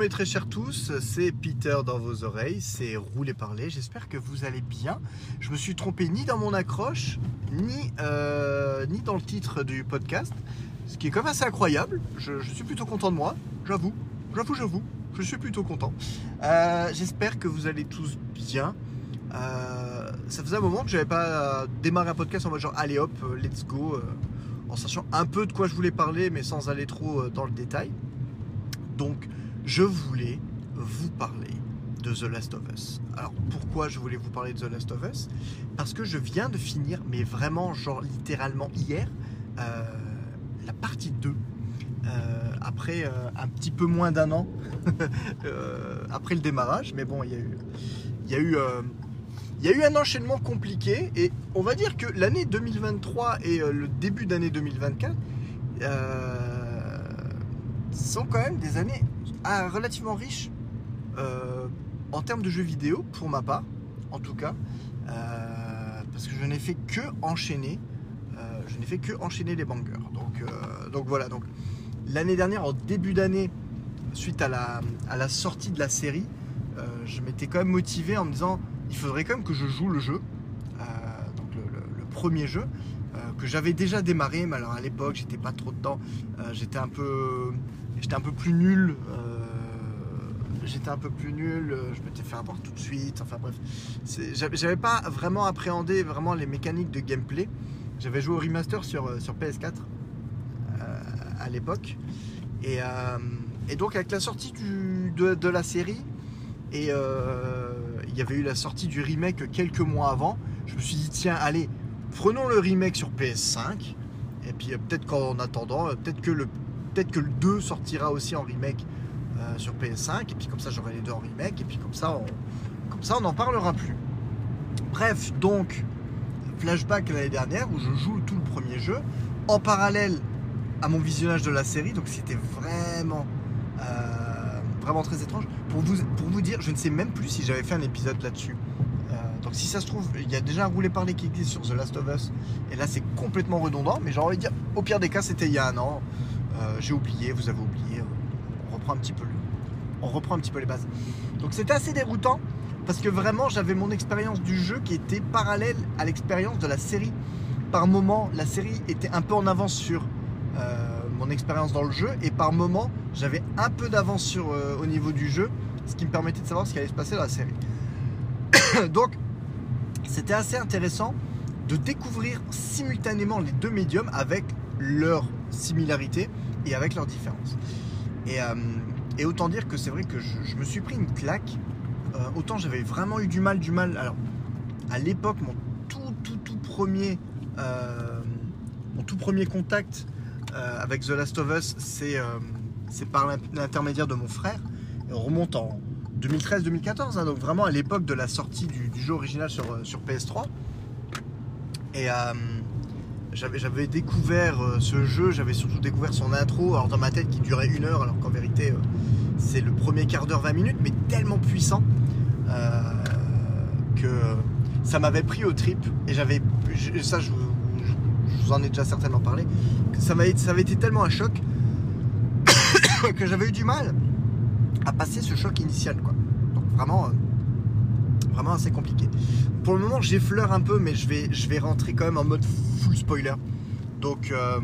Mes très chers tous, c'est Peter dans vos oreilles, c'est Rouler Parler, j'espère que vous allez bien. Je me suis trompé ni dans mon accroche, ni, euh, ni dans le titre du podcast, ce qui est quand même assez incroyable, je, suis plutôt content de moi, j'avoue, j'avoue, j'avoue, je suis plutôt content. Euh, j'espère que vous allez tous bien. Euh, ça faisait un moment que j'avais pas démarré un podcast en mode genre allez hop, let's go, en sachant un peu de quoi je voulais parler mais sans aller trop dans le détail. Donc je voulais vous parler de The Last of Us. Alors pourquoi je voulais vous parler de The Last of Us? Parce que je viens de finir, mais vraiment genre littéralement hier, euh, la partie 2. euh, après euh, un petit peu moins d'un an après le démarrage, mais bon, il y a eu, il y a eu, il y a eu un enchaînement compliqué et on va dire que l'année 2023 et le début d'année 2024 euh, sont quand même des années ah, relativement riches euh, en termes de jeux vidéo, pour ma part, en tout cas, euh, parce que je n'ai fait que enchaîner, euh, je n'ai fait que enchaîner les bangers. Donc, donc voilà. Donc l'année dernière, en début d'année, suite à la, à la sortie de la série, je m'étais quand même motivé en me disant, il faudrait quand même que je joue le jeu, donc le, le- premier jeu. que j'avais déjà démarré, mais alors à l'époque j'étais pas trop dedans, j'étais un peu, j'étais un peu plus nul, euh, j'étais un peu plus nul, euh, je m'étais fait avoir tout de suite, enfin bref, j'avais pas vraiment appréhendé vraiment les mécaniques de gameplay. J'avais joué au remaster sur, euh, sur PS4 euh, à l'époque. Et, donc avec la sortie de, la série, et il y avait eu la sortie du remake quelques mois avant, je me suis dit tiens allez, prenons le remake sur PS5. Et puis peut-être qu'en attendant, peut-être que, le, peut-être que le 2 sortira aussi en remake euh, sur PS5. Et puis comme ça j'aurai les deux en remake. Et puis comme ça on, n'en parlera plus. Bref, donc flashback l'année dernière où je joue tout le premier jeu en parallèle à mon visionnage de la série. Donc c'était vraiment, euh, très étrange. Pour vous, pour vous dire, je ne sais même plus si j'avais fait un épisode là-dessus. Euh, donc si ça se trouve, il y a déjà un roulé parler qui existe sur The Last of Us. Et là c'est complètement redondant. Mais j'ai envie de dire, au pire des cas, c'était il y a un an. Euh, j'ai oublié, vous avez oublié. On reprend un petit peu on reprend un petit peu les bases. Donc c'était assez déroutant parce que vraiment j'avais mon expérience du jeu qui était parallèle à l'expérience de la série. Par moment, la série était un peu en avance sur euh, mon expérience dans le jeu et par moment j'avais un peu d'avance sur euh, au niveau du jeu, ce qui me permettait de savoir ce qui allait se passer dans la série. Donc c'était assez intéressant de découvrir simultanément les deux médiums avec leurs similarités et avec leurs différences. Et, euh, et autant dire que c'est vrai que je, me suis pris une claque. Euh, autant j'avais vraiment eu du mal, du mal. Alors, à l'époque, mon tout, tout, tout premier, euh, mon tout premier contact avec The Last of Us, c'est par l'in- l'intermédiaire de mon frère. On remonte en 2013-2014, hein, donc vraiment à l'époque de la sortie du, du jeu original sur, sur PS3. Et j'avais découvert euh, ce jeu, j'avais surtout découvert son intro, alors dans ma tête qui durait une heure, alors qu'en vérité euh, c'est le premier quart d'heure, 20 minutes, mais tellement puissant euh, que ça m'avait pris au trip. Et j'avais, ça je, vous- en ai déjà certainement parlé, que ça, ça avait été tellement un choc que j'avais eu du mal à passer ce choc initial. Quoi. Donc vraiment, vraiment assez compliqué. Pour le moment, j'effleure un peu, mais je vais, je vais rentrer quand même en mode full spoiler. Donc, euh,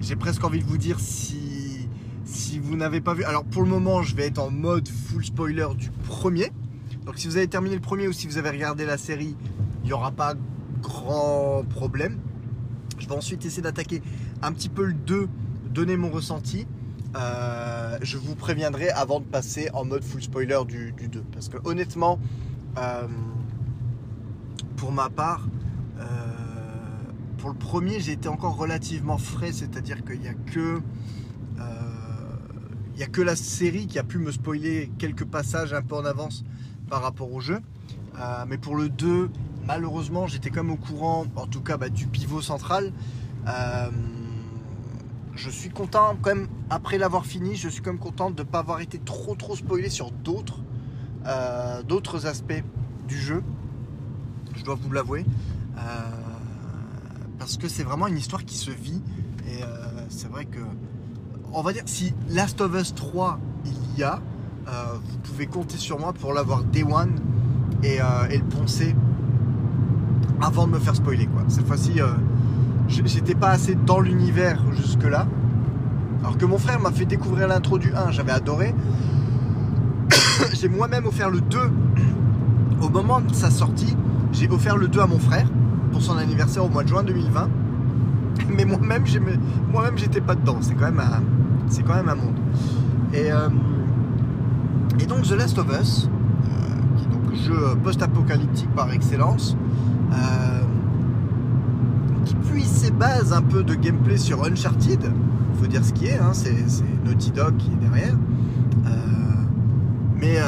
j'ai presque envie de vous dire si, si vous n'avez pas vu. Alors, pour le moment, je vais être en mode full spoiler du premier. Donc, si vous avez terminé le premier ou si vous avez regardé la série, il n'y aura pas grand problème. Je vais ensuite essayer d'attaquer un petit peu le 2, donner mon ressenti. Euh, je vous préviendrai avant de passer en mode full spoiler du, du 2. Parce que honnêtement, euh, pour ma part, euh, pour le premier, j'ai été encore relativement frais, c'est-à-dire qu'il n'y a que euh, il a que la série qui a pu me spoiler quelques passages un peu en avance par rapport au jeu. Mais pour le 2, malheureusement, j'étais quand même au courant, en tout cas bah, du pivot central. Je suis content quand même, après l'avoir fini, je suis quand même content de ne pas avoir été trop trop spoilé sur d'autres euh, d'autres aspects du jeu. Je dois vous l'avouer. Euh, parce que c'est vraiment une histoire qui se vit. Et euh, c'est vrai que, on va dire, si Last of Us 3 il y a, vous pouvez compter sur moi pour l'avoir day et, le poncer avant de me faire spoiler. Quoi. Cette fois-ci, j'étais pas assez dans l'univers jusque-là. Alors que mon frère m'a fait découvrir l'intro du 1, j'avais adoré. J'ai moi-même offert le 2 au moment de sa sortie. J'ai offert le 2 à mon frère pour son anniversaire au mois de juin 2020. Mais moi-même, moi-même, j'étais pas dedans. C'est quand même un, c'est quand même un monde. Et, euh, et donc The Last of Us, euh, qui est donc jeu post-apocalyptique par excellence, euh, qui puise ses bases un peu de gameplay sur Uncharted. Faut dire ce qui est, hein, c'est, Naughty Dog qui est derrière. Mais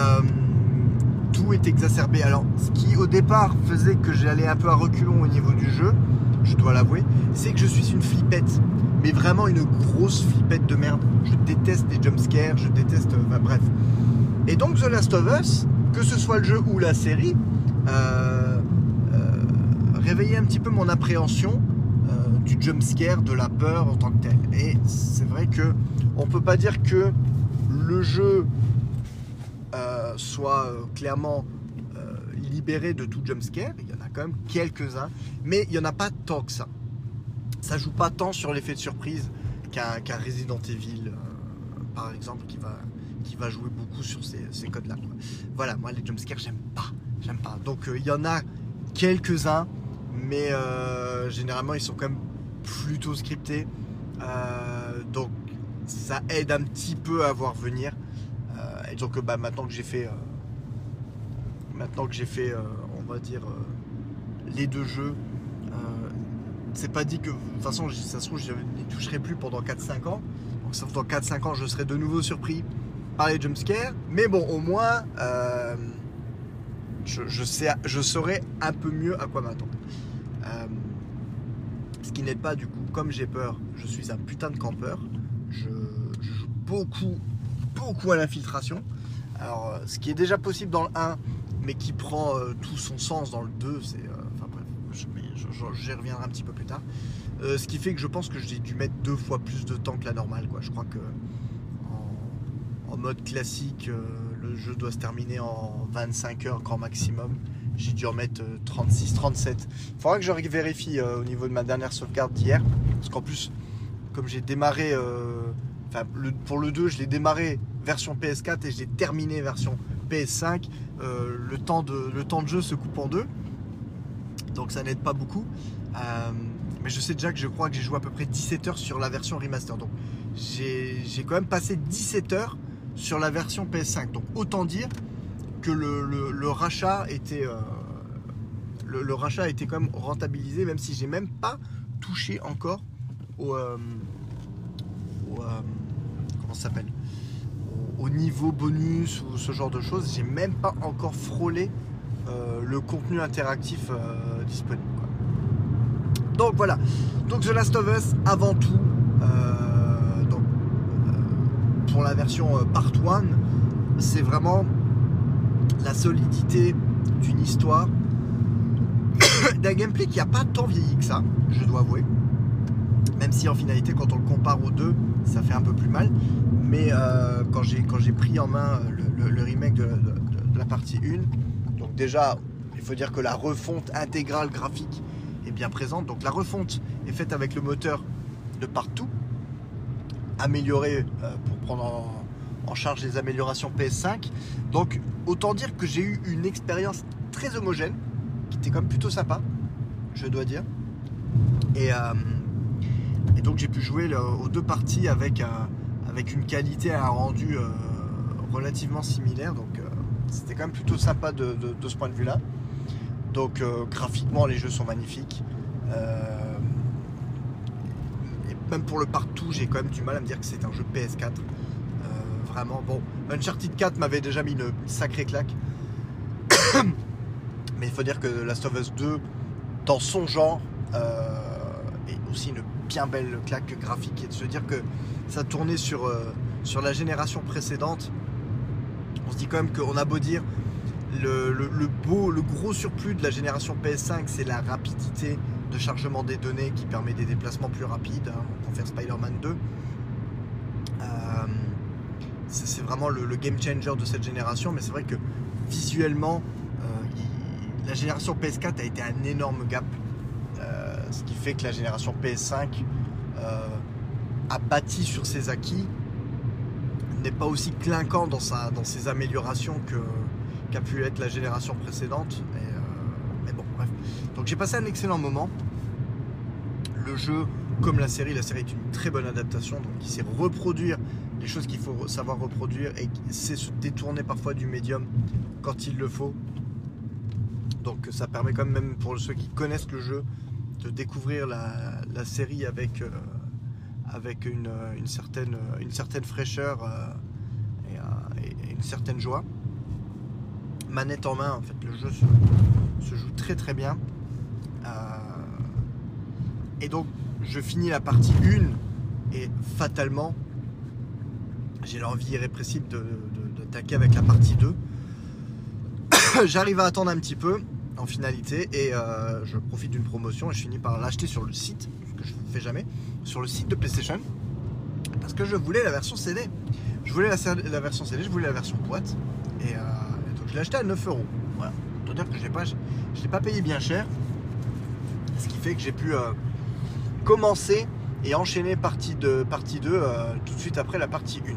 tout est exacerbé. Alors, ce qui au départ faisait que j'allais un peu à reculons au niveau du jeu, je dois l'avouer, c'est que je suis une flippette. Mais vraiment une grosse flippette de merde. Je déteste les jumpscares, je déteste. Enfin, bref. Et donc, The Last of Us, que ce soit le jeu ou la série, euh, euh, réveillait un petit peu mon appréhension euh, du jumpscare, de la peur en tant que tel. Et c'est vrai que on peut pas dire que le jeu soit clairement libéré de tout jumpscare. Il y en a quand même quelques-uns, mais il n'y en a pas tant que ça. Ça joue pas tant sur l'effet de surprise qu'un Resident Evil, euh, par exemple, qui va, qui va jouer beaucoup sur ces, codes-là. Voilà, moi les jumpscares, j'aime pas. J'aime pas. Donc euh, il y en a quelques-uns, mais euh, généralement ils sont quand même plutôt scriptés. donc ça aide un petit peu à voir venir. Et donc bah, maintenant que j'ai fait maintenant que j'ai fait, euh, on va dire, euh, les deux jeux, euh, c'est pas dit que, de toute façon, ça se trouve, je n'y toucherai plus pendant 4-5 ans. Donc, sauf dans 4-5 ans, je serai de nouveau surpris par les jumpscares. Mais bon, au moins, je, sais, je saurai un peu mieux à quoi m'attendre. ce qui n'est pas, du coup, comme j'ai peur, je suis un putain de campeur. Je joue beaucoup, beaucoup à l'infiltration. Alors, ce qui est déjà possible dans le 1, mais qui prend euh, tout son sens dans le 2. C'est, euh, enfin bref, j'y reviendrai un petit peu plus tard. Euh, ce qui fait que je pense que j'ai dû mettre deux fois plus de temps que la normale. Quoi. Je crois que en, mode classique, le jeu doit se terminer en 25 heures grand maximum. J'ai dû en mettre 36-37. Il faudra que je vérifie au niveau de ma dernière sauvegarde d'hier. Parce qu'en plus, comme j'ai démarré, pour le 2, je l'ai démarré version PS4 et je l'ai terminé version PS5. Euh, le, temps de, le temps de jeu se coupe en deux. Donc ça n'aide pas beaucoup. Euh, mais je sais déjà que je crois que j'ai joué à peu près 17 heures sur la version remaster. Donc j'ai quand même passé 17 heures sur la version PS5. Donc autant dire que le, rachat était euh, le, rachat a été quand même rentabilisé, même si j'ai même pas touché encore au, comment ça s'appelle? Au niveau bonus ou ce genre de choses, j'ai même pas encore frôlé euh, le contenu interactif euh, disponible. Donc voilà. Donc The Last of Us avant tout. Euh, donc, pour la version Part 1, c'est vraiment la solidité d'une histoire, d'un gameplay qui a pas tant vieilli que ça, je dois avouer. Même si en finalité, quand on le compare aux deux, ça fait un peu plus mal. Mais euh, quand j'ai pris en main le, remake de, la partie 1, donc déjà, il faut dire que la refonte intégrale graphique est bien présente. Donc la refonte est faite avec le moteur de partout, amélioré euh, pour prendre en, charge les améliorations PS5. Donc autant dire que j'ai eu une expérience très homogène, qui était quand même plutôt sympa, je dois dire. Et, euh, et donc j'ai pu jouer aux deux parties avec un avec une qualité à un rendu euh, relativement similaire. Donc euh, c'était quand même plutôt sympa de, ce point de vue-là. Donc euh, graphiquement, les jeux sont magnifiques. et même pour le partout, j'ai quand même du mal à me dire que c'est un jeu PS4. vraiment, bon, Uncharted 4 m'avait déjà mis une sacrée claque. Mais il faut dire que Last of Us 2, dans son genre, est aussi une bien belle claque graphique et de se dire que ça tournait sur, euh, sur la génération précédente. On se dit quand même qu'on a beau dire le, beau, le gros surplus de la génération PS5, c'est la rapidité de chargement des données qui permet des déplacements plus rapides. Hein, on faire Spider-Man 2. Euh, c'est vraiment le, game changer de cette génération, mais c'est vrai que visuellement, la génération PS4 a été un énorme gap, ce qui fait que la génération PS5 a bâti sur ses acquis, n'est pas aussi clinquant dans, sa, dans ses améliorations que, qu'a pu être la génération précédente. mais bon, bref. Donc j'ai passé un excellent moment. Le jeu comme la série, la série est une très bonne adaptation, donc il sait reproduire les choses qu'il faut savoir reproduire et sait se détourner parfois du médium quand il le faut. Donc ça permet quand même pour ceux qui connaissent le jeu de découvrir la, série avec, euh, avec une, certaine, une certaine fraîcheur euh, et, une certaine joie. Manette en main, en fait, le jeu se, joue très très bien. Euh, et donc je finis la partie 1 et fatalement, j'ai l'envie irrépressible d'attaquer avec la partie 2. J'arrive à attendre un petit peu en finalité et euh, je profite d'une promotion et je finis par l'acheter sur le site, ce que je ne fais jamais, sur le site de PlayStation parce que je voulais la version CD. Je voulais la, version CD, je voulais la version boîte et, euh, donc je l'ai acheté à 9 euros. Voilà. dire que je ne l'ai pas payé bien cher, ce qui fait que j'ai pu euh, commencer et enchaîner partie 2, partie 2 euh, tout de suite après la partie 1.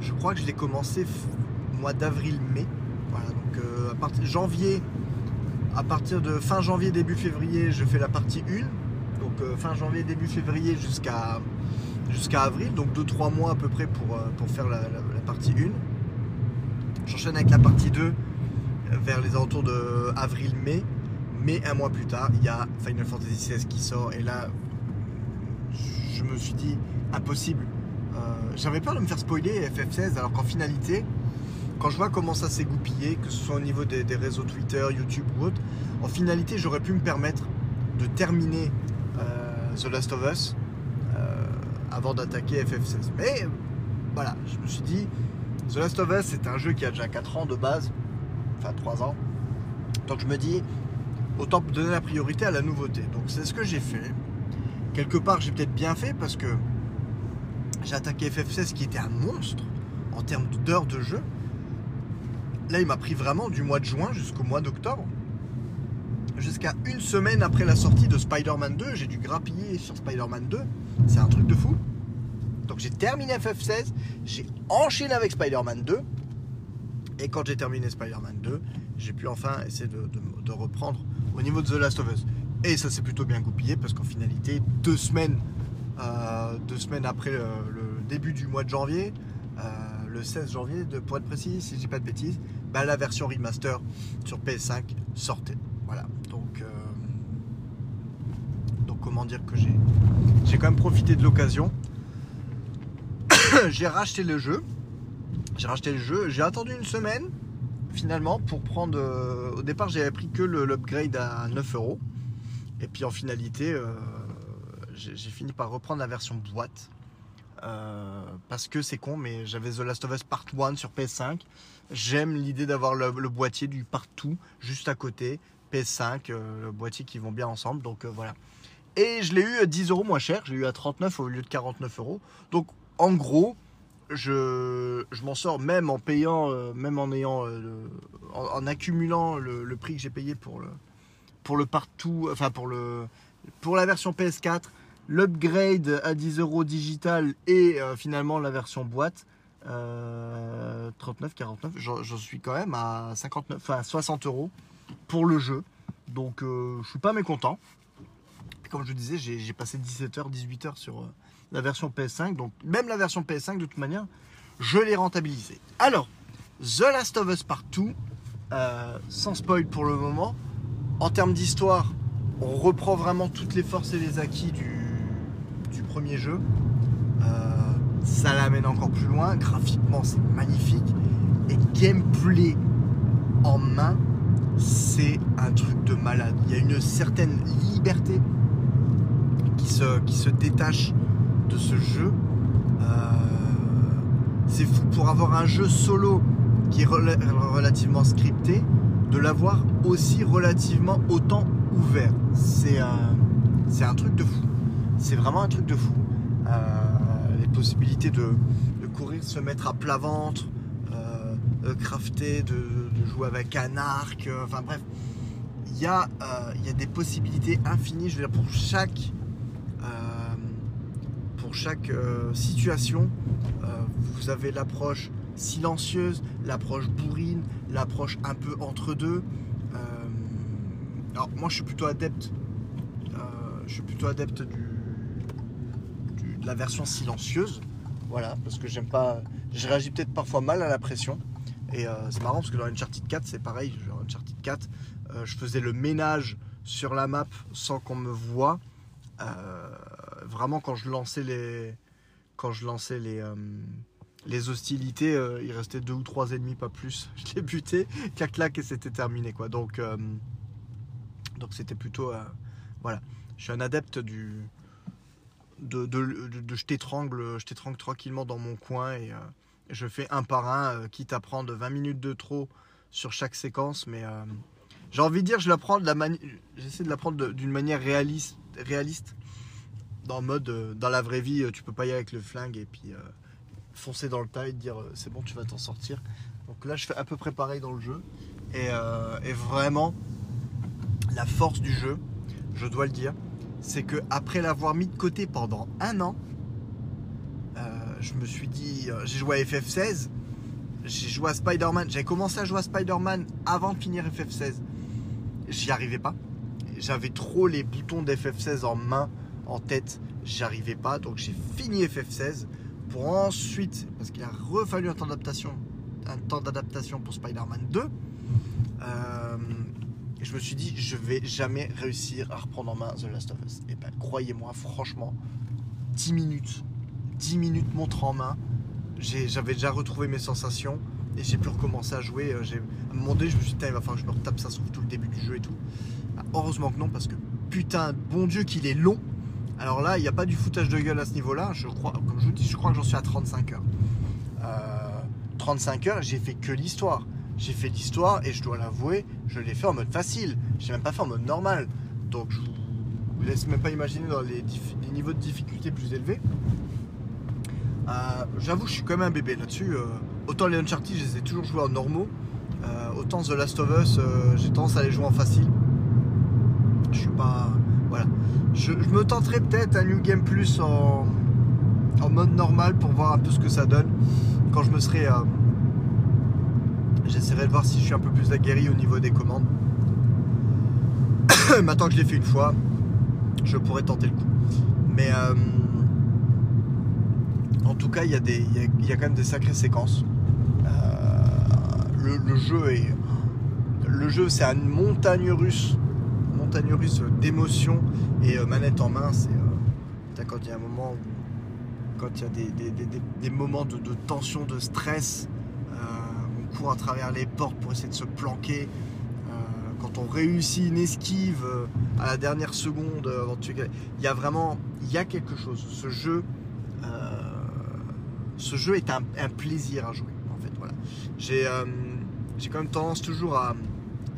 Je crois que je l'ai commencé mois d'avril-mai. Voilà, donc à partir janvier, à partir de fin janvier, début février, je fais la partie 1. Donc euh, fin janvier, début février jusqu'à jusqu'à avril, donc 2-3 mois à peu près pour, pour faire la, partie 1. J'enchaîne avec la partie 2 vers les alentours de avril-mai. Mais un mois plus tard, il y a Final Fantasy XVI qui sort. Et là, je me suis dit, impossible. Euh, j'avais peur de me faire spoiler FF16, alors qu'en finalité, quand je vois comment ça s'est goupillé, que ce soit au niveau des, réseaux Twitter, YouTube ou autre, en finalité, j'aurais pu me permettre de terminer euh, The Last of Us euh, avant d'attaquer FF16. Mais voilà, je me suis dit, The Last of Us, c'est un jeu qui a déjà 4 ans de base, enfin 3 ans. Donc je me dis, autant donner la priorité à la nouveauté. Donc c'est ce que j'ai fait. Quelque part, j'ai peut-être bien fait parce que j'ai attaqué FF16 qui était un monstre en termes d'heures de jeu. Là, il m'a pris vraiment du mois de juin jusqu'au mois d'octobre. Jusqu'à une semaine après la sortie de Spider-Man 2, j'ai dû grappiller sur Spider-Man 2. C'est un truc de fou. Donc j'ai terminé FF16, j'ai enchaîné avec Spider-Man 2. Et quand j'ai terminé Spider-Man 2, j'ai pu enfin essayer de reprendre au niveau de The Last of Us. Et ça s'est plutôt bien goupillé parce qu'en finalité, deux semaines, euh, deux semaines après le, début du mois de janvier, euh, le 16 janvier, de, pour être précis, si je dis pas de bêtises, bah, la version remaster sur PS5 sortait. Voilà. Comment dire que j'ai, j'ai quand même profité de l'occasion. j'ai racheté le jeu. J'ai racheté le jeu. J'ai attendu une semaine finalement pour prendre. Euh, au départ, j'avais pris que l'upgrade à 9 euros. Et puis en finalité, euh, j'ai fini par reprendre la version boîte. Euh, parce que c'est con, mais j'avais The Last of Us Part 1 sur PS5. J'aime l'idée d'avoir le, boîtier du partout juste à côté. PS5, le boîtier qui vont bien ensemble. Donc voilà. Et je l'ai eu à 10 euros moins cher. J'ai eu à 39 au lieu de 49 euros. Donc en gros, je, m'en sors même en payant, euh, même en ayant, euh, en, accumulant le, prix que j'ai payé pour le, partout, enfin pour la version PS4, l'upgrade à 10 euros digital et euh, finalement la version boîte. 39, 49, j'en suis quand même à 59, enfin 60 euros pour le jeu. Donc je suis pas mécontent. Comme je disais, j'ai passé 17h, 18h sur, la version PS5. Donc même la version PS5 de toute manière, je l'ai rentabilisé. Alors, The Last of Us Partout, euh, sans spoil pour le moment, en termes d'histoire, on reprend vraiment toutes les forces et les acquis du, premier jeu. Euh, ça l'amène encore plus loin. Graphiquement, c'est magnifique. Et gameplay en main, c'est un truc de malade. Il y a une certaine liberté se, qui se détache de ce jeu. Euh, c'est fou pour avoir un jeu solo qui est relativement scripté, de l'avoir aussi relativement autant ouvert. C'est un, un truc de fou. C'est vraiment un truc de fou. Euh, les possibilités de, courir, se mettre à plat ventre, euh, crafter, de, jouer avec un arc, enfin bref, il y, a, il y a des possibilités infinies, je veux dire, pour chaque, chaque situation, vous avez l'approche silencieuse, l'approche bourrine, l'approche un peu entre deux. alors moi je suis plutôt adepte je suis plutôt adepte du, de la version silencieuse. Voilà, parce que j'aime pas. Je réagis peut-être parfois mal à la pression. Et euh, c'est marrant parce que dans Uncharted 4, c'est pareil. Dans Uncharted 4, euh, je faisais le ménage sur la map sans qu'on me voit. Euh, vraiment, quand je lançais les, quand je lançais les, les hostilités, il restait deux ou trois ennemis, pas plus. Je les butais, clac clac et c'était terminé quoi. Donc, donc c'était plutôt, voilà je suis un adepte du de, je t'étrangle tranquillement dans mon coin et euh, je fais un par un euh, quitte à prendre 20 minutes de trop sur chaque séquence mais euh, j'ai envie de dire je la prends de la j'essaie de la prendre d'une manière réaliste dans le mode dans la vraie vie tu peux pas y aller avec le flingue et puis foncer dans le tas et dire c'est bon tu vas t'en sortir donc là je fais à peu près pareil dans le jeu et, vraiment la force du jeu je dois le dire, c'est que après l'avoir mis de côté pendant un an, euh, je me suis dit, euh, j'ai joué à FF16, j'ai joué à Spider-Man, j'avais commencé à jouer à Spider-Man avant de finir FF16. J'y arrivais pas. J'avais trop les boutons d'FF16 en main, en tête, j'y arrivais pas. Donc j'ai fini FF16 pour ensuite, parce qu'il a refallu un temps d'adaptation, un temps d'adaptation pour Spider-Man 2. Euh, je me suis dit, je vais jamais réussir à reprendre en main The Last of Us. Et ben, croyez-moi, franchement, 10 minutes, 10 minutes montre en main, j'avais déjà retrouvé mes sensations et j'ai pu recommencer à jouer. Euh, à un je me suis dit, il va falloir que je me retape ça sur tout le début du jeu et tout. Ah, heureusement que non, parce que putain, bon Dieu qu'il est long. Alors là, il n'y a pas du foutage de gueule à ce niveau-là. Je crois, comme je vous dis, je crois que j'en suis à 35 heures. 35 euh, heures, j'ai fait que l'histoire j'ai fait l'histoire et je dois l'avouer, je l'ai fait en mode facile. J'ai même pas fait en mode normal. Donc je vous laisse même pas imaginer dans les, niveaux de difficulté plus élevés. Euh, j'avoue, je suis même un bébé là-dessus. Euh, autant les Uncharted, je les ai toujours joués en normaux. Autant The Last of Us, j'ai tendance à les jouer en facile. Je suis pas. Voilà. Je, me tenterai peut-être un New Game Plus en, mode normal pour voir un peu ce que ça donne quand je me serai J'essaierai de voir si je suis un peu plus aguerri au niveau des commandes. Maintenant que je l'ai fait une fois, je pourrais tenter le coup. Mais euh, en tout cas, il y, a des, il, y a, quand même des sacrées séquences. Euh, le, jeu est. Le jeu, c'est une montagne russe. D'émotions. Et euh, manette en main, c'est. quand il y a un moment Quand il y a des, moments de, tension, de stress, à travers les portes pour essayer de se planquer. Euh, quand on réussit une esquive euh, à la dernière seconde euh, avant de il y a vraiment, il y a quelque chose. Ce jeu, ce jeu est un, plaisir à jouer. En fait, voilà. J'ai, j'ai quand même tendance toujours à,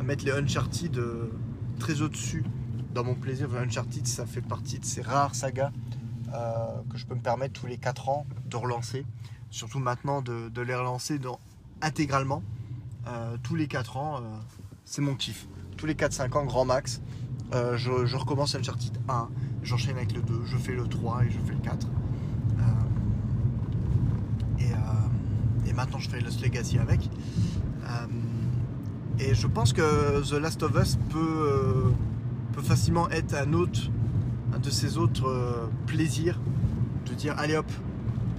mettre les Uncharted très au-dessus dans mon plaisir. Uncharted, ça fait partie de ces rares sagas que je peux me permettre tous les 4 ans de relancer. Surtout maintenant de, les relancer dans intégralement euh, tous les 4 ans. Euh, c'est mon kiff. Tous les 4-5 ans, grand max. Euh, je, recommence Uncharted 1, j'enchaîne avec le 2, je fais le 3 et je fais le 4. Et, maintenant je fais Lost Legacy avec. Et je pense que The Last of Us peut, peut facilement être un autre, un de ces autres plaisirs de dire allez hop,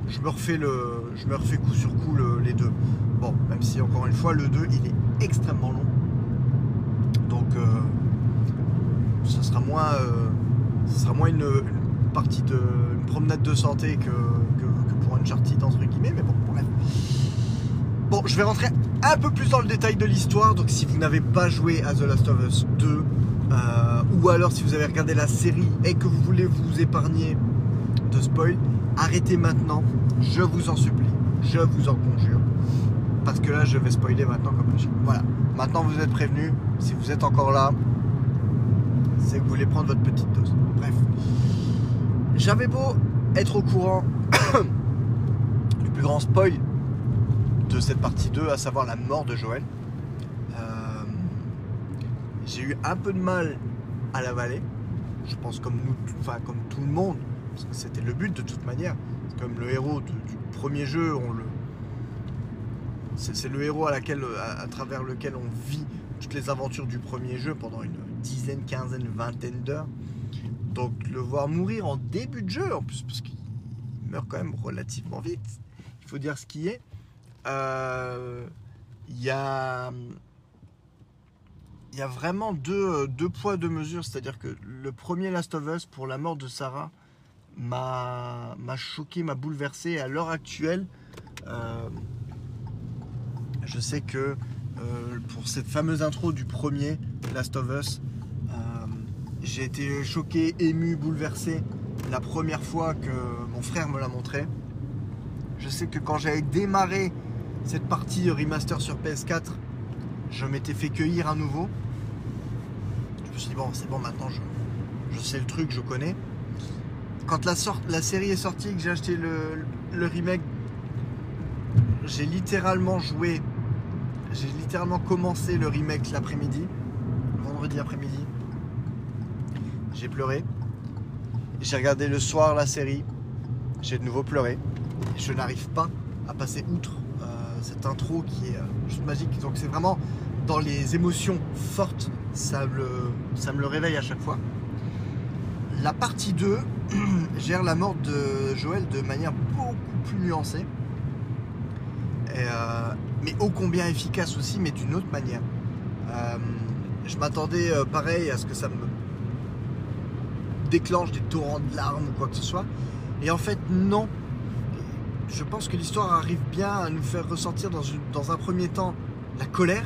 je me refais le, je me refais coup sur coup les deux. Bon, même si encore une fois le 2 il est extrêmement long. Donc euh, ça sera moins, euh, sera moins une, partie de une promenade de santé que, que, pour Uncharted entre guillemets, mais bon, bref. Bon, je vais rentrer un peu plus dans le détail de l'histoire. Donc si vous n'avez pas joué à The Last of Us 2, euh, ou alors si vous avez regardé la série et que vous voulez vous épargner de spoil, arrêtez maintenant, je vous en supplie, je vous en conjure parce que là je vais spoiler maintenant comme un. Voilà, maintenant vous êtes prévenus, si vous êtes encore là, c'est que vous voulez prendre votre petite dose. Bref, j'avais beau être au courant du plus grand spoil de cette partie 2, à savoir la mort de Joël. Euh, j'ai eu un peu de mal à l'avaler. Je pense comme nous, enfin comme tout le monde, parce que c'était le but de toute manière. Comme le héros du premier jeu, on le, c'est le héros à, à, travers lequel on vit toutes les aventures du premier jeu pendant une dizaine, quinzaine, vingtaine d'heures. Donc le voir mourir en début de jeu, en plus, parce qu'il meurt quand même relativement vite, il faut dire ce qui est. Euh, il y a y a vraiment deux, deux poids, deux mesures. C'est-à-dire que le premier Last of Us, pour la mort de Sarah, m'a choqué, m'a bouleversé. À l'heure actuelle, euh, je sais que euh, pour cette fameuse intro du premier Last of Us, euh, j'ai été choqué, ému, bouleversé la première fois que mon frère me l'a montré. Je sais que quand j'avais démarré cette partie remaster sur PS4, je m'étais fait cueillir à nouveau. Je me suis dit, bon, c'est bon, maintenant je, sais le truc, je connais. Quand la, série est sortie, que j'ai acheté le remake, j'ai littéralement joué j'ai littéralement commencé le remake l'après-midi, vendredi après-midi. J'ai pleuré. J'ai regardé le soir la série. J'ai de nouveau pleuré. je n'arrive pas à passer outre cette intro qui est euh, juste magique. Donc c'est vraiment dans les émotions fortes, ça me, le réveille à chaque fois. La partie 2 gère la mort de Joël de manière beaucoup plus nuancée. Euh, mais ô combien efficace aussi, mais d'une autre manière. Euh, je m'attendais pareil à ce que ça me déclenche des torrents de larmes ou quoi que ce soit. Et en fait, non. Je pense que l'histoire arrive bien à nous faire ressentir dans, un premier temps la colère,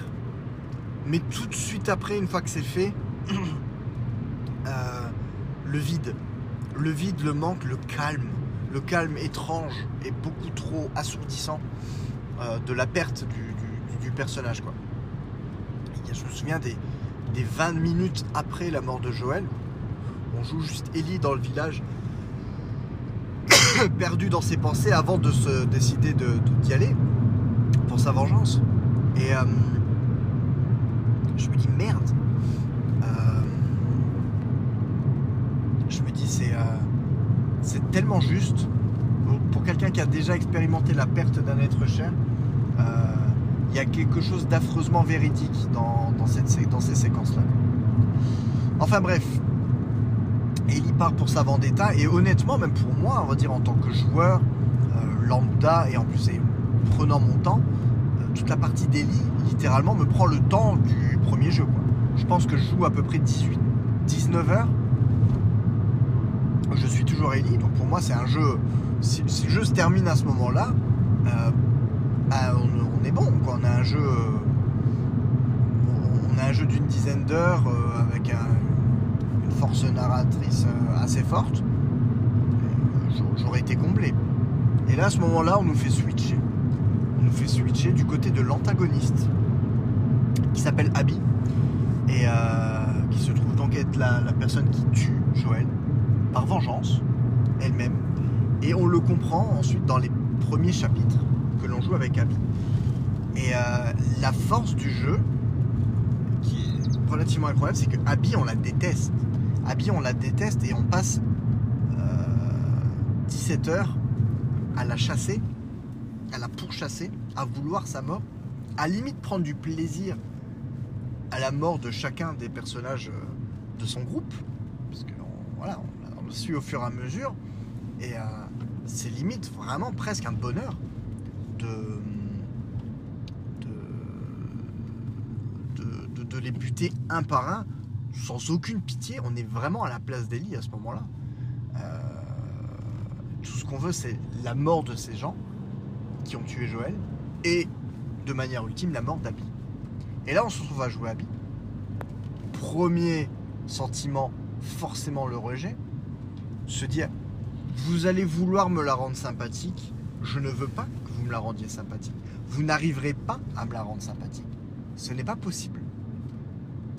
mais tout de suite après, une fois que c'est fait, euh, le vide. Le vide, le manque, le calme. Le calme étrange et beaucoup trop assourdissant. Euh, de la perte du, personnage. Je me souviens des, 20 minutes après la mort de Joël, on joue juste Ellie dans le village, perdu dans ses pensées avant de se décider d'y de, aller pour sa vengeance. Et euh, je me dis merde. Euh, je me dis c'est c'est tellement juste pour quelqu'un qui a déjà expérimenté la perte d'un être cher il y a quelque chose d'affreusement véridique dans, cette, dans ces séquences-là. Enfin bref, Ellie part pour sa vendetta et honnêtement, même pour moi, on va dire en tant que joueur euh, lambda et en plus prenant mon temps, euh, toute la partie d'Ellie littéralement me prend le temps du premier jeu. Je pense que je joue à peu près 18, 19 heures. Je suis toujours Ellie, donc pour moi c'est un jeu. Si, le jeu se termine à ce moment-là, euh, bah, on, est bon. On a un jeu, on a un jeu d'une dizaine d'heures avec force narratrice euh, assez forte. J'aurais été comblé. Et là, à ce moment-là, on nous fait switcher. On nous fait switcher du côté de l'antagoniste, qui s'appelle Abby, et qui se trouve donc être la, la personne qui tue Joël par vengeance, elle-même. Et on le comprend ensuite dans les premiers chapitres que l'on joue avec Abby. Et euh, la force du jeu, qui est relativement incroyable, c'est que Abby, on la déteste. Abby, on la déteste et on passe 17 euh, heures à la chasser, à la pourchasser, à vouloir sa mort, à limite prendre du plaisir à la mort de chacun des personnages euh, de son groupe, parce que voilà, on l'a su au fur et à mesure, et c'est limite vraiment presque un bonheur de, de, les buter un par un sans aucune pitié. On est vraiment à la place d'Eli à ce moment-là. Euh, tout ce qu'on veut, c'est la mort de ces gens qui ont tué Joël et de manière ultime la mort d'Abby. Et là, on se retrouve à jouer Abby. Premier sentiment, forcément le rejet. Se dire, vous allez vouloir me la rendre sympathique, je ne veux pas me la rendiez sympathique. Vous n'arriverez pas à me la rendre sympathique. Ce n'est pas possible.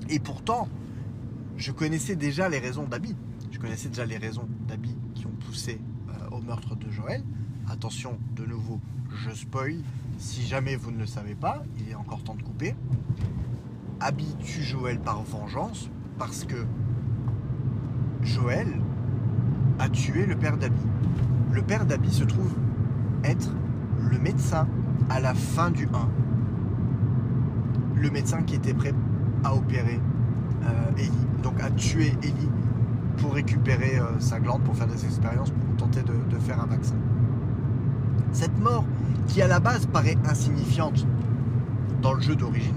Et pourtant, je connaissais déjà les raisons d'Abby. Je connaissais déjà les raisons d'Abby qui ont poussé euh, au meurtre de Joël attention, de nouveau, je spoil. Si jamais vous ne le savez pas, il est encore temps de couper. Abby tue Joël par vengeance parce que Joël a tué le père d'Abby. Le père d'Abby se trouve être le médecin à la fin du 1. Le médecin qui était prêt à opérer Ellie, donc à tuer Ellie pour récupérer euh, sa glande, pour faire des expériences, pour tenter de, faire un vaccin. Cette mort, qui à la base paraît insignifiante dans le jeu d'origine,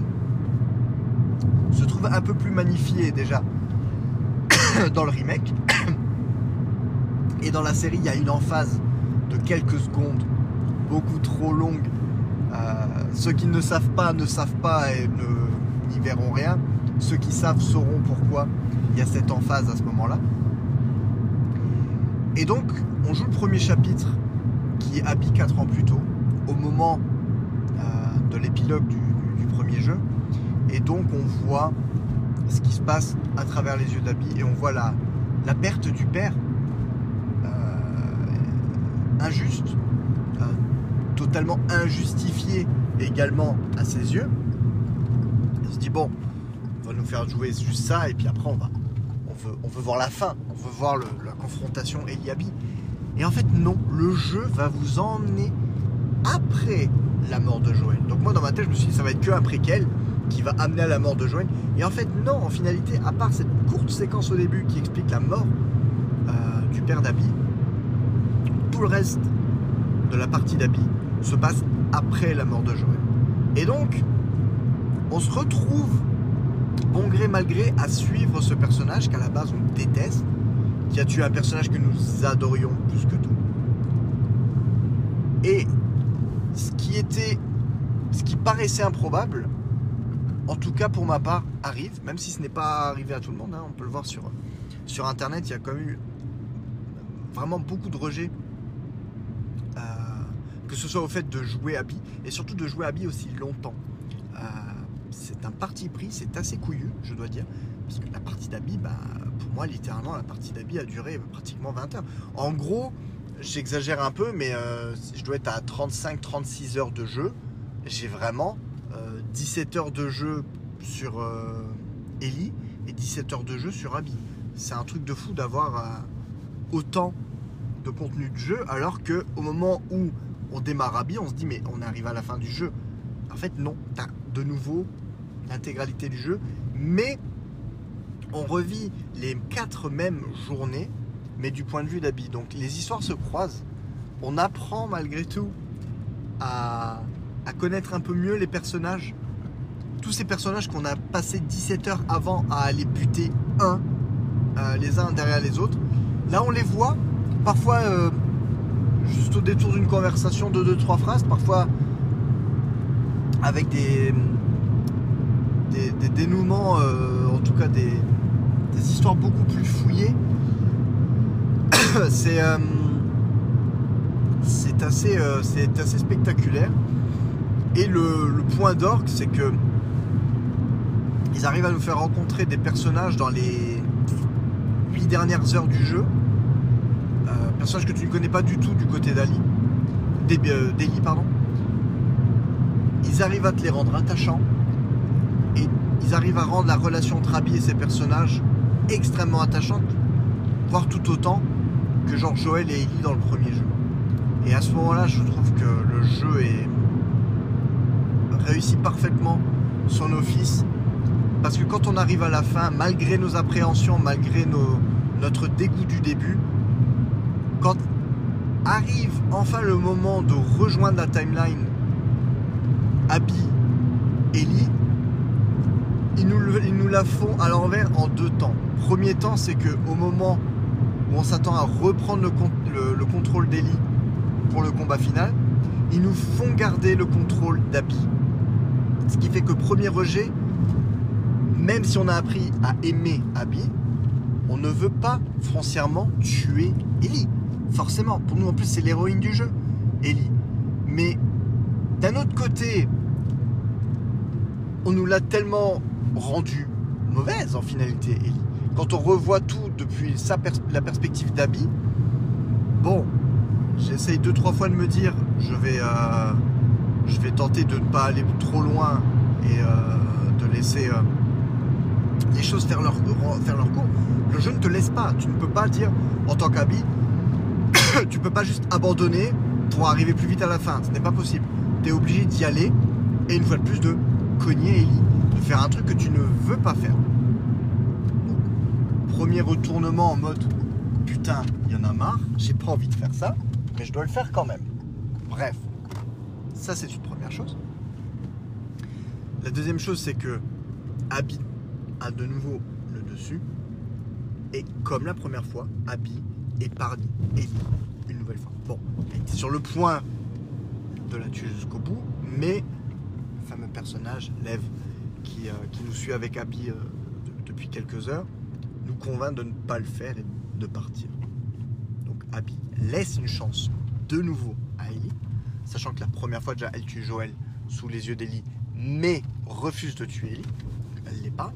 se trouve un peu plus magnifiée déjà dans le remake. Et dans la série, il y a une emphase de quelques secondes, beaucoup trop longue. Euh, ceux qui ne savent pas ne savent pas et n'y verront rien. Ceux qui savent sauront pourquoi il y a cette emphase à ce moment-là. Et donc, on joue le premier chapitre qui est Abby 4 ans plus tôt, au moment euh, de l'épilogue du premier jeu. Et donc, on voit ce qui se passe à travers les yeux d'Abby et on voit la, la perte du père euh, injuste, euh, totalement injustifiée également à ses yeux. Il se dit bon, faire jouer juste ça et puis après on va, on veut, on veut voir la fin, on veut voir la confrontation Ellie-Abby. Et en fait non, le jeu va vous emmener après la mort de Joël. Donc moi dans ma tête je me suis dit ça va être que un préquel qui va amener à la mort de Joël. Et en fait non, en finalité, à part cette courte séquence au début qui explique la mort euh, du père d'Abby, tout le reste de la partie d'Abby se passe après la mort de Joël. Et donc, on se retrouve, gré mal gré, à suivre ce personnage qu'à la base on déteste, qui a tué un personnage que nous adorions plus que tout. Et ce qui était, ce qui paraissait improbable, en tout cas pour ma part, arrive, même si ce n'est pas arrivé à tout le monde, hein, on peut le voir sur, internet, il y a quand même eu vraiment beaucoup de rejets. euh, que ce soit au fait de jouer Abby et surtout de jouer Abby aussi longtemps. Euh, c'est un parti pris, c'est assez couillu, je dois dire. Parce que la partie d'Abby, bah, pour moi, littéralement, la partie d'Abby a duré pratiquement 20 heures. En gros, j'exagère un peu, mais euh, je dois être à 35-36 heures de jeu. J'ai vraiment euh, 17 heures de jeu sur euh, Ellie et 17 heures de jeu sur Abby. C'est un truc de fou d'avoir euh, autant de contenu de jeu, alors que au moment où on démarre Abby, on se dit mais on arrive à la fin du jeu. En fait non, t'as de nouveau l'intégralité du jeu, mais on revit les quatre mêmes journées, mais du point de vue d'Abby. Donc les histoires se croisent. On apprend malgré tout à, connaître un peu mieux les personnages. Tous ces personnages qu'on a passé 17 heures avant à aller buter un, euh, les uns derrière les autres. Là on les voit, parfois euh, juste au détour d'une conversation de 2-3 phrases, parfois avec des, des, dénouements, euh, en tout cas des, histoires beaucoup plus fouillées. c'est euh, euh, c'est assez spectaculaire. Et le, point d'orgue, c'est que ils arrivent à nous faire rencontrer des personnages dans les 8 dernières heures du jeu. Personnages que tu ne connais pas du tout du côté d'Ali. D'E- d'Ellie, pardon. Ils arrivent à te les rendre attachants. Ils arrivent à rendre la relation entre Abby et ses personnages extrêmement attachante, voire tout autant que genre Joël et Ellie dans le premier jeu. Et à ce moment-là, je trouve que le jeu est réussit parfaitement son office. Parce que quand on arrive à la fin, malgré nos appréhensions, malgré notre dégoût du début, quand arrive enfin le moment de rejoindre la timeline Abby, Ellie, ils nous, la font à l'envers en deux temps. Premier temps, c'est que au moment où on s'attend à reprendre le, con- le- le contrôle d'Ellie pour le combat final, ils nous font garder le contrôle d'Abby. Ce qui fait que premier rejet, même si on a appris à aimer Abby, on ne veut pas foncièrement tuer Ellie. Forcément, pour nous en plus c'est l'héroïne du jeu, Ellie. Mais d'un autre côté, on nous l'a tellement rendue mauvaise en finalité, Ellie. Quand on revoit tout depuis la perspective d'Abby, bon, j'essaye deux trois fois de me dire, je vais, euh, je vais tenter de ne pas aller trop loin et euh, de laisser euh, les choses faire leur, faire leur cours. Le jeu ne te laisse pas. Tu ne peux pas dire en tant qu'habit, tu peux pas juste abandonner pour arriver plus vite à la fin. Ce n'est pas possible. Tu es obligé d'y aller et une fois de plus de cogner Ellie, de faire un truc que tu ne veux pas faire. Donc, premier retournement en mode putain, il y en a marre, j'ai pas envie de faire ça, mais je dois le faire quand même. Bref, ça c'est une première chose. La deuxième chose, c'est que Abby a de nouveau le dessus. Et comme la première fois, Abby épargne Ellie une nouvelle fois. Bon, elle était sur le point de la tuer jusqu'au bout, mais le fameux personnage, Lev, qui, euh, qui nous suit avec Abby euh, de- depuis quelques heures, nous convainc de ne pas le faire et de partir. Donc Abby laisse une chance de nouveau à Ellie, sachant que la première fois déjà elle tue Joël sous les yeux d'Ellie, mais refuse de tuer Ellie. Elle l'est pas.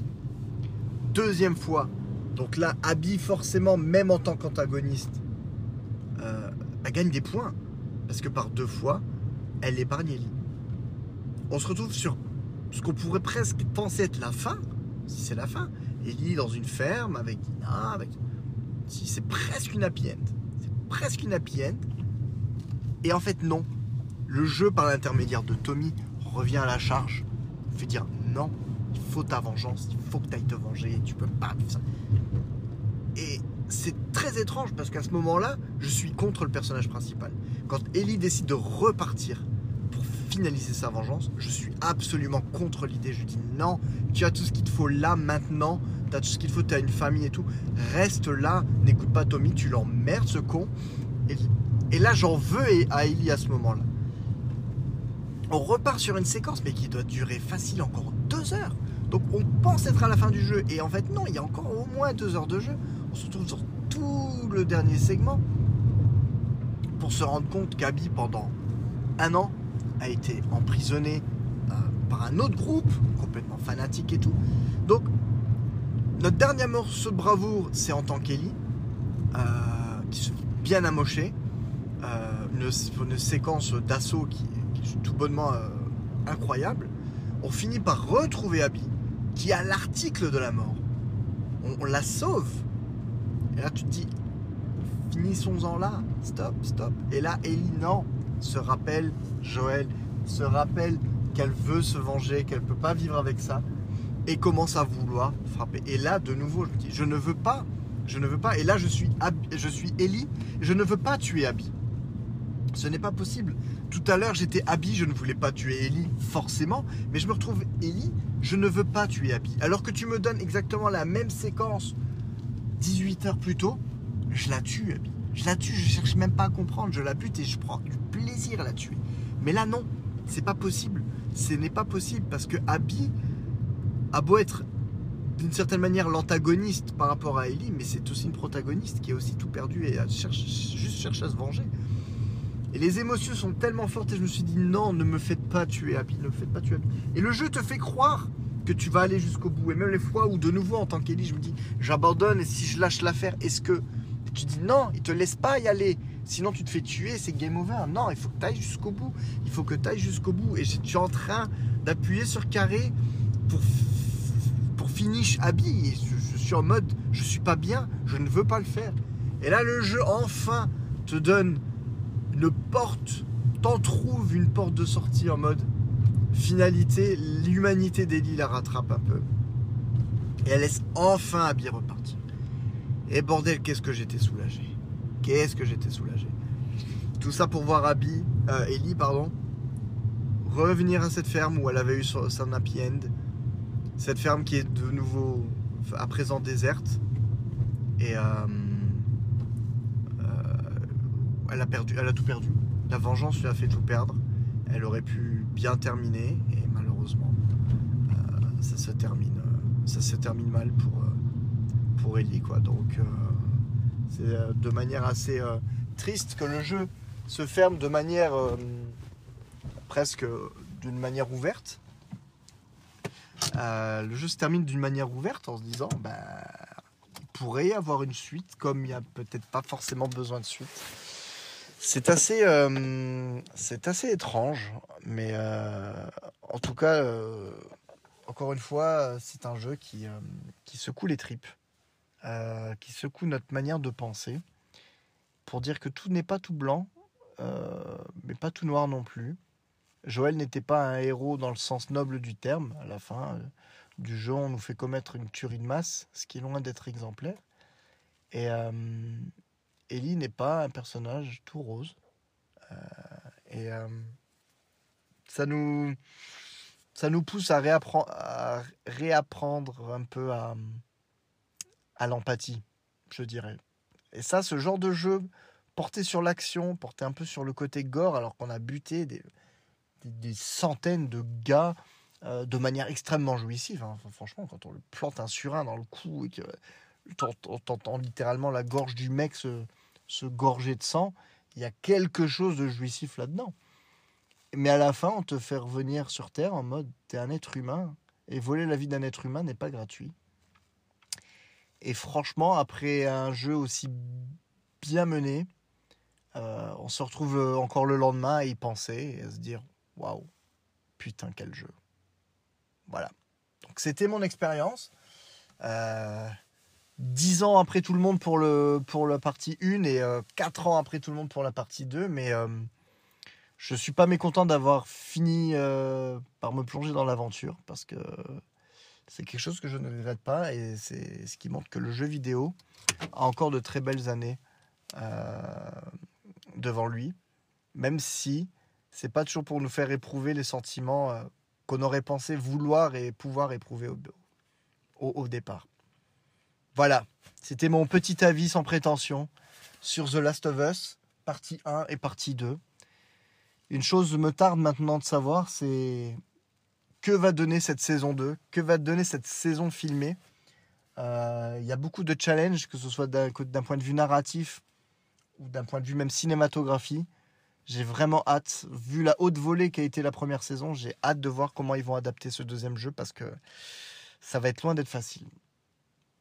Deuxième fois, donc là Abby forcément, même en tant qu'antagoniste, euh, elle gagne des points. Parce que par deux fois, elle épargne Ellie. On se retrouve sur ce qu'on pourrait presque penser être la fin, si c'est la fin. Ellie dans une ferme avec Dina, avec... Si c'est presque une happy end. C'est presque une happy end. Et en fait, non. Le jeu, par l'intermédiaire de Tommy, revient à la charge. Fait dire non, il faut ta vengeance, il faut que tu ailles te venger, tu peux pas vivre ça. Et c'est très étrange parce qu'à ce moment-là, je suis contre le personnage principal. Quand Ellie décide de repartir finaliser sa vengeance, je suis absolument contre l'idée. Je dis non, tu as tout ce qu'il te faut là, maintenant, tu as tout ce qu'il faut, tu as une famille et tout. Reste là, n'écoute pas Tommy, tu l'emmerdes ce con. Et, là, j'en veux à Ellie à ce moment-là. On repart sur une séquence, mais qui doit durer facile encore deux heures. Donc on pense être à la fin du jeu, et en fait non, il y a encore au moins deux heures de jeu. On se retrouve sur tout le dernier segment pour se rendre compte qu'Abby, pendant un an, a été emprisonné euh, par un autre groupe, complètement fanatique et tout. Donc, notre dernier morceau de bravoure, c'est en tant qu'Ellie, euh, qui se fait bien amoché. Euh, une, une séquence d'assaut qui, est tout bonnement incroyable. On finit par retrouver Abby, qui a l'article de la mort. On, on la sauve. Et là, tu te dis, finissons-en là. Stop, stop. Et là, Ellie, non, se rappelle Joël, se rappelle qu'elle veut se venger, qu'elle peut pas vivre avec ça, et commence à vouloir frapper. Et là, de nouveau, je me dis, je ne veux pas, je ne veux pas. Et là, je suis, je suis Ellie, je ne veux pas tuer Abby. Ce n'est pas possible. Tout à l'heure, j'étais Abby, je ne voulais pas tuer Ellie, forcément, mais je me retrouve Ellie, je ne veux pas tuer Abby. Alors que tu me donnes exactement la même séquence 18 heures plus tôt, je la tue, Abby. Je la tue, je cherche même pas à comprendre, je la bute et je prends plaisir à la tuer. Mais là, non, c'est pas possible. Ce n'est pas possible parce que Abby a beau être d'une certaine manière l'antagoniste par rapport à Ellie, mais c'est aussi une protagoniste qui a aussi tout perdu et cherche- juste cherche à se venger. Et les émotions sont tellement fortes et je me suis dit non, ne me faites pas tuer Abby, ne me faites pas tuer Abby. Et le jeu te fait croire que tu vas aller jusqu'au bout. Et même les fois où de nouveau en tant qu'Ellie, je me dis j'abandonne et si je lâche l'affaire, est-ce que... Tu dis non, il te laisse pas y aller. Sinon tu te fais tuer, c'est game over. Non, il faut que tu ailles jusqu'au bout. Il faut que tu ailles jusqu'au bout. Et je suis en train d'appuyer sur carré pour, pour finish. Et je, je suis en mode je suis pas bien, je ne veux pas le faire. Et là le jeu enfin te donne une porte, t'en trouves une porte de sortie en mode finalité, l'humanité d'Ellie la rattrape un peu. Et elle laisse enfin Abby repartir. Et bordel, qu'est-ce que j'étais soulagé. Qu'est-ce que j'étais soulagé? Tout ça pour voir Abby, euh, Ellie, pardon, revenir à cette ferme où elle avait eu son, happy end. Cette ferme qui est de nouveau, à présent déserte. Et euh, euh, elle, a perdu, elle a tout perdu. La vengeance lui a fait tout perdre. Elle aurait pu bien terminer et malheureusement, ça se termine, ça se termine mal pour pour Ellie quoi. Donc euh, de manière assez euh, triste que le jeu se ferme de manière euh, presque d'une manière ouverte. Le jeu se termine d'une manière ouverte en se disant bah, il pourrait y avoir une suite comme il n'y a peut-être pas forcément besoin de suite. C'est assez, étrange, mais en tout cas, encore une fois, c'est un jeu qui, qui secoue les tripes, qui secoue notre manière de penser, pour dire que tout n'est pas tout blanc, mais pas tout noir non plus. Joël n'était pas un héros dans le sens noble du terme. À la fin du jeu, on nous fait commettre une tuerie de masse, ce qui est loin d'être exemplaire. Et Ellie n'est pas un personnage tout rose. Euh, et euh, ça, nous, ça nous pousse à, à réapprendre un peu à, à l'empathie, je dirais. Et ça, ce genre de jeu porté sur l'action, porté un peu sur le côté gore, alors qu'on a buté des, des, centaines de gars euh, de manière extrêmement jouissive. Hein. franchement, quand on le plante un surin dans le cou et que t'entends littéralement la gorge du mec se, gorger de sang, il y a quelque chose de jouissif là-dedans. Mais à la fin, on te fait revenir sur Terre en mode t'es un être humain et voler la vie d'un être humain n'est pas gratuit. Et franchement, après un jeu aussi bien mené, euh, on se retrouve encore le lendemain à y penser et à se dire waouh, putain, quel jeu. Voilà. Donc c'était mon expérience. Euh, 10 ans après tout le monde pour, le, pour la partie 1 et 4 euh, ans après tout le monde pour la partie 2. Mais euh, je suis pas mécontent d'avoir fini euh, par me plonger dans l'aventure parce que c'est quelque chose que je ne regrette pas et c'est ce qui montre que le jeu vidéo a encore de très belles années devant lui. Même si c'est pas toujours pour nous faire éprouver les sentiments qu'on aurait pensé vouloir et pouvoir éprouver au, au départ. Voilà, c'était mon petit avis sans prétention sur The Last of Us, partie 1 et partie 2. Une chose me tarde maintenant de savoir, c'est que va donner cette saison 2, que va donner cette saison filmée. Euh, il y a beaucoup de challenges, que ce soit d'un point de vue narratif ou d'un point de vue même cinématographie. J'ai vraiment hâte, vu la haute volée qui a été la première saison, j'ai hâte de voir comment ils vont adapter ce deuxième jeu parce que ça va être loin d'être facile.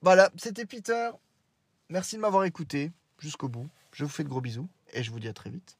Voilà, c'était Peter. Merci de m'avoir écouté jusqu'au bout. Je vous fais de gros bisous et je vous dis à très vite.